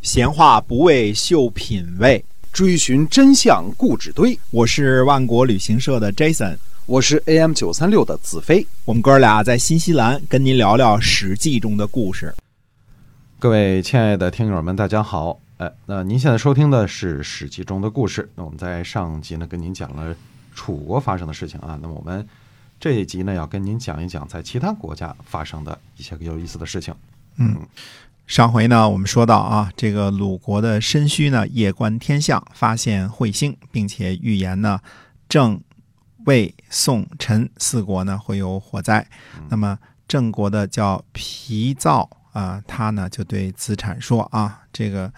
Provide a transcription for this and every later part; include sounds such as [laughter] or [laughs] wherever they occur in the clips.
闲话不为秀品味，追寻真相固执堆。我是万国旅行社的 Jason，我是 AM 九三六的子飞。我们哥俩在新西兰跟您聊聊《史记》中的故事。各位亲爱的听友们，大家好。哎，那您现在收听的是《史记》中的故事。那我们在上集呢，跟您讲了楚国发生的事情啊。那么我们这一集呢，要跟您讲一讲在其他国家发生的一些个有意思的事情。嗯。上回呢，我们说到啊，这个鲁国的申胥呢，夜观天象，发现彗星，并且预言呢，郑、魏、宋、陈四国呢会有火灾。那么郑国的叫皮造啊，他呢就对子产说啊，这个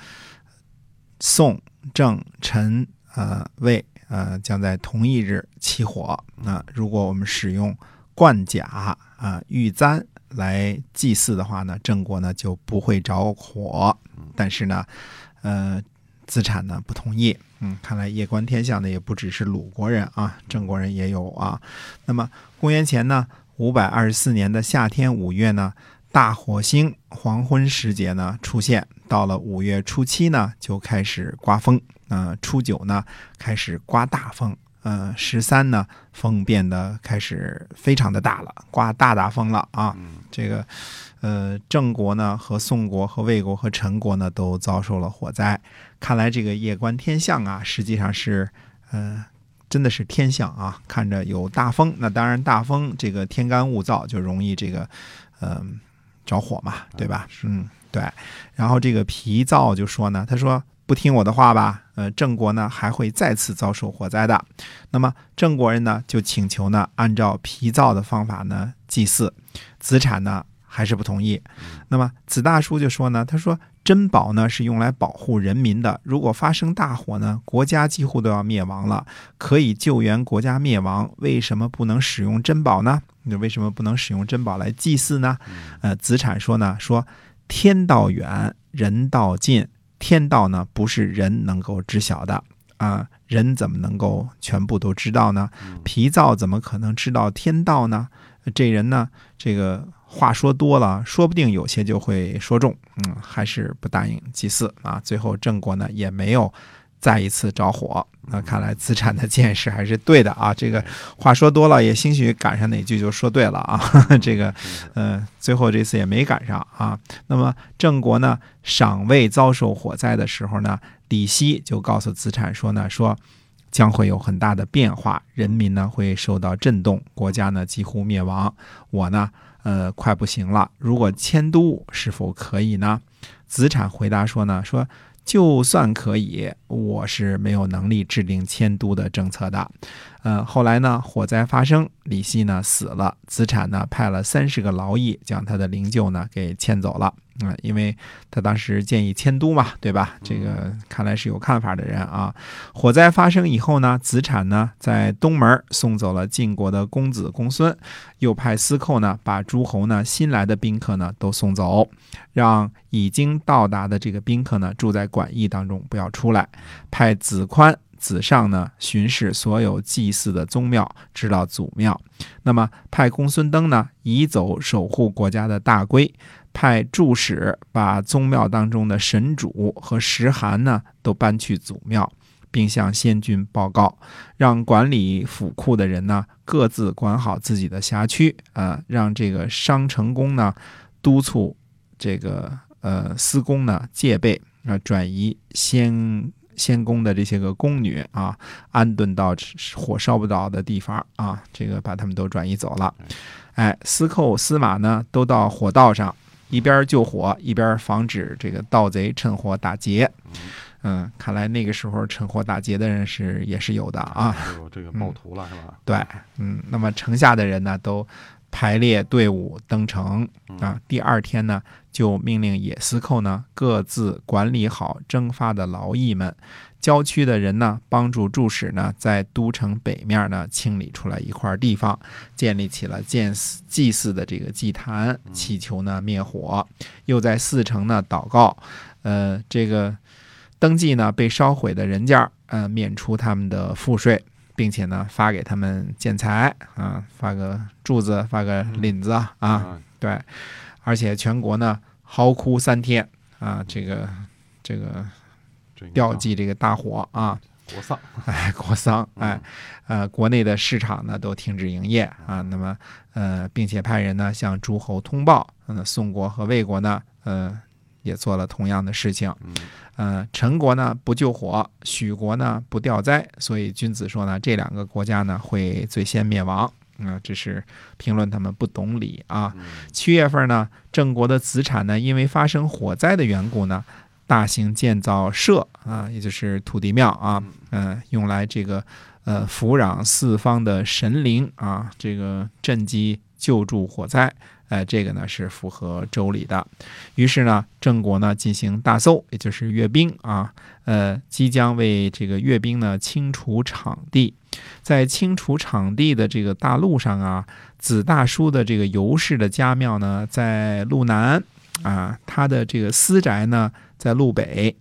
宋、郑、陈、呃、魏呃将在同一日起火。那如果我们使用冠甲啊、玉簪。来祭祀的话呢，郑国呢就不会着火。但是呢，呃，子产呢不同意。嗯，看来夜观天象的也不只是鲁国人啊，郑国人也有啊。那么，公元前呢五百二十四年的夏天五月呢，大火星黄昏时节呢出现。到了五月初七呢，就开始刮风。啊，初九呢开始刮大风。呃，十三呢，风变得开始非常的大了，刮大大风了啊！这个，呃，郑国呢和宋国和魏国和陈国呢都遭受了火灾。看来这个夜观天象啊，实际上是，呃，真的是天象啊！看着有大风，那当然大风这个天干物燥就容易这个，呃，着火嘛，对吧？嗯，对。然后这个皮燥就说呢，他说。不听我的话吧，呃，郑国呢还会再次遭受火灾的。那么郑国人呢就请求呢按照皮造的方法呢祭祀，子产呢还是不同意。那么子大叔就说呢，他说珍宝呢是用来保护人民的，如果发生大火呢，国家几乎都要灭亡了，可以救援国家灭亡，为什么不能使用珍宝呢？你为什么不能使用珍宝来祭祀呢？呃，子产说呢，说天道远，人道近。天道呢，不是人能够知晓的啊！人怎么能够全部都知道呢？皮躁怎么可能知道天道呢？这人呢，这个话说多了，说不定有些就会说中。嗯，还是不答应祭祀啊！最后郑国呢，也没有。再一次着火，那看来资产的见识还是对的啊！这个话说多了，也兴许赶上哪句就说对了啊！[laughs] 这个，呃，最后这次也没赶上啊。那么郑国呢，尚未遭受火灾的时候呢，李希就告诉资产说呢，说将会有很大的变化，人民呢会受到震动，国家呢几乎灭亡。我呢，呃，快不行了，如果迁都是否可以呢？子产回答说呢，说。就算可以，我是没有能力制定迁都的政策的。呃，后来呢，火灾发生，李希呢死了，资产呢派了三十个劳役将他的灵柩呢给迁走了。啊，因为他当时建议迁都嘛，对吧？这个看来是有看法的人啊。火灾发生以后呢，子产呢在东门送走了晋国的公子公孙，又派司寇呢把诸侯呢新来的宾客呢都送走，让已经到达的这个宾客呢住在馆驿当中，不要出来。派子宽。子上呢巡视所有祭祀的宗庙，知道祖庙。那么派公孙登呢移走守护国家的大规，派助使把宗庙当中的神主和石函呢都搬去祖庙，并向先君报告，让管理府库的人呢各自管好自己的辖区啊，让这个商成公呢督促这个呃司公呢戒备啊，转移先。先宫的这些个宫女啊，安顿到火烧不着的地方啊，这个把他们都转移走了。哎，司寇、司马呢，都到火道上，一边救火，一边防止这个盗贼趁火打劫。嗯，看来那个时候趁火打劫的人是也是有的啊。有这个暴徒了是吧？对，嗯，那么城下的人呢，都排列队伍登城啊。第二天呢。就命令野司寇呢各自管理好征发的劳役们，郊区的人呢帮助助使呢在都城北面呢清理出来一块地方，建立起了建祭祀的这个祭坛，祈求呢灭火，又在四城呢祷告，呃，这个登记呢被烧毁的人家，呃，免除他们的赋税，并且呢发给他们建材啊，发个柱子，发个领子啊，对。而且全国呢嚎哭三天啊，这个这个这应该标记这个大火啊，国丧，[laughs] 哎，国丧，哎嗯，呃，国内的市场呢都停止营业啊，那么呃，并且派人呢向诸侯通报，嗯，宋国和魏国呢，呃，也做了同样的事情，嗯呃，陈国呢不救火，许国呢不吊灾，所以君子说呢，这两个国家呢会最先灭亡。啊、这是评论他们不懂礼啊。嗯七月份呢，郑国的子产呢，因为发生火灾的缘故呢，大型建造社啊，也就是土地庙啊，嗯、用来这个呃抚壤四方的神灵啊，这个赈济救助火灾。呃，这个呢是符合周礼的。于是呢，郑国呢进行大搜，也就是阅兵啊，呃，即将为这个阅兵呢清除场地。在清除场地的这个大路上啊，子大叔的这个尤氏的家庙呢在路南啊，他的这个私宅呢在路北。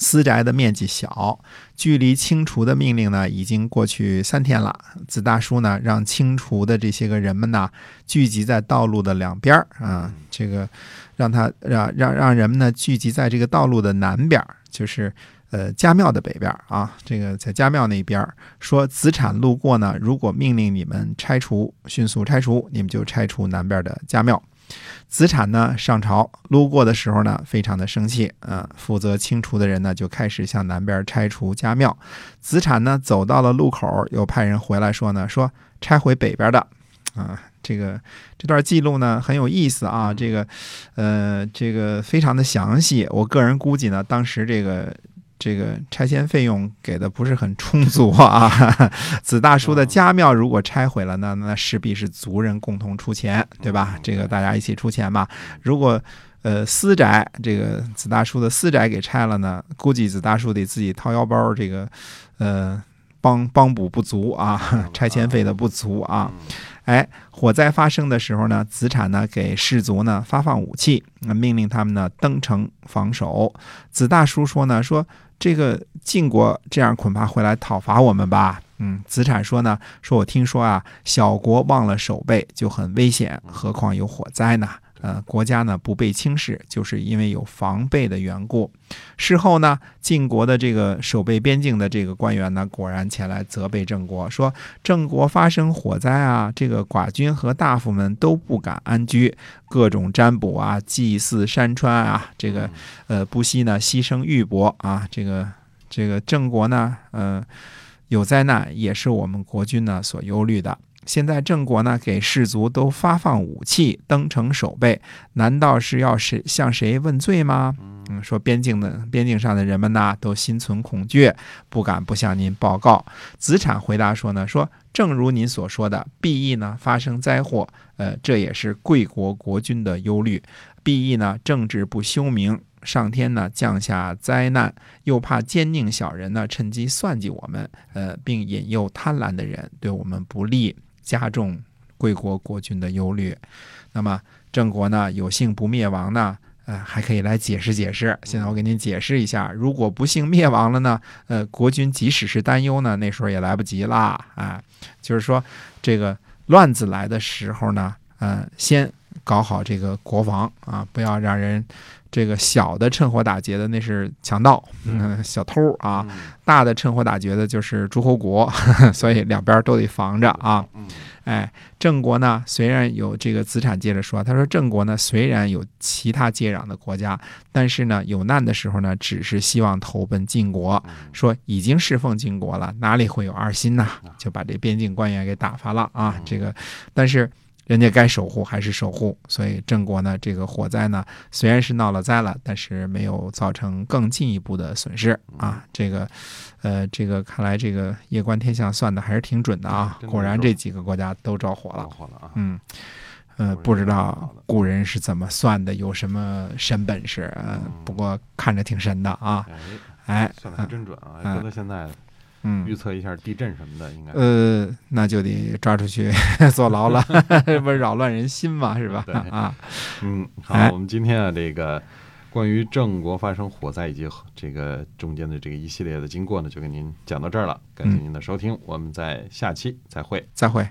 私宅的面积小，距离清除的命令呢已经过去三天了。子大叔呢让清除的这些个人们呢聚集在道路的两边儿啊，这个让他让让让人们呢聚集在这个道路的南边儿，就是呃家庙的北边儿啊。这个在家庙那边儿说子产路过呢，如果命令你们拆除，迅速拆除，你们就拆除南边的家庙。子产呢上朝路过的时候呢，非常的生气，呃，负责清除的人呢就开始向南边拆除家庙。子产呢走到了路口，又派人回来说呢，说拆回北边的，啊、这个这段记录呢很有意思啊，这个呃这个非常的详细，我个人估计呢，当时这个。这个拆迁费用给的不是很充足啊！[laughs] 子大叔的家庙如果拆毁了呢，那势必是族人共同出钱，对吧？这个大家一起出钱嘛。如果呃私宅这个子大叔的私宅给拆了呢，估计子大叔得自己掏腰包，这个呃帮帮补不足啊，拆迁费的不足啊。哎，火灾发生的时候呢，子产呢给士卒呢发放武器，那命令他们呢登城防守。子大叔说呢，说这个晋国这样恐怕会来讨伐我们吧？嗯，子产说呢，说我听说啊，小国忘了守备就很危险，何况有火灾呢？呃，国家呢不被轻视，就是因为有防备的缘故。事后呢，晋国的这个守备边境的这个官员呢，果然前来责备郑国，说郑国发生火灾啊，这个寡君和大夫们都不敢安居，各种占卜啊、祭祀山川啊，这个呃不惜呢牺牲玉帛啊，这个这个郑国呢，呃有灾难也是我们国君呢所忧虑的。现在郑国呢给士卒都发放武器，登城守备，难道是要谁向谁问罪吗？嗯，说边境的边境上的人们呢都心存恐惧，不敢不向您报告。子产回答说呢，说正如您所说的，必易呢发生灾祸，呃，这也是贵国国君的忧虑。必易呢政治不修明，上天呢降下灾难，又怕奸佞小人呢趁机算计我们，呃，并引诱贪婪的人对我们不利，加重贵国国君的忧虑。那么郑国呢有幸不灭亡呢？呃，还可以来解释解释。现在我给您解释一下，如果不幸灭亡了呢，呃，国君即使是担忧呢，那时候也来不及啦。啊，就是说，这个乱子来的时候呢，呃，先搞好这个国防啊，不要让人这个小的趁火打劫的那是强盗，嗯，小偷啊，嗯大的趁火打劫的就是诸侯国，[laughs] 所以两边都得防着啊。嗯哎，郑国呢，虽然有这个子产接着说，他说郑国呢虽然有其他接壤的国家，但是呢有难的时候呢，只是希望投奔晋国，嗯说已经侍奉晋国了，哪里会有二心呢？就把这边境官员给打发了啊。这个，但是人家该守护还是守护，所以郑国呢这个火灾呢虽然是闹了灾了，但是没有造成更进一步的损失啊。这个，呃，这个看来这个夜观天象算的还是挺准的啊，果然这几个国家都着火了着。火了啊！嗯，呃，不知道古人是怎么算的，有什么神本事？呃，不过看着挺神的啊。哎，哎，算的还真准啊！嗯搁到现在预嗯，测一下地震什么的，应该呃，那就得抓出去 [laughs] 坐牢了，[laughs] 这不是扰乱人心嘛，是吧？对啊，[laughs] 嗯，哎好，我们今天啊，这个关于郑国发生火灾以及这个中间的这个一系列的经过呢，就跟您讲到这儿了。感谢您的收听，我们在下期再会。再会。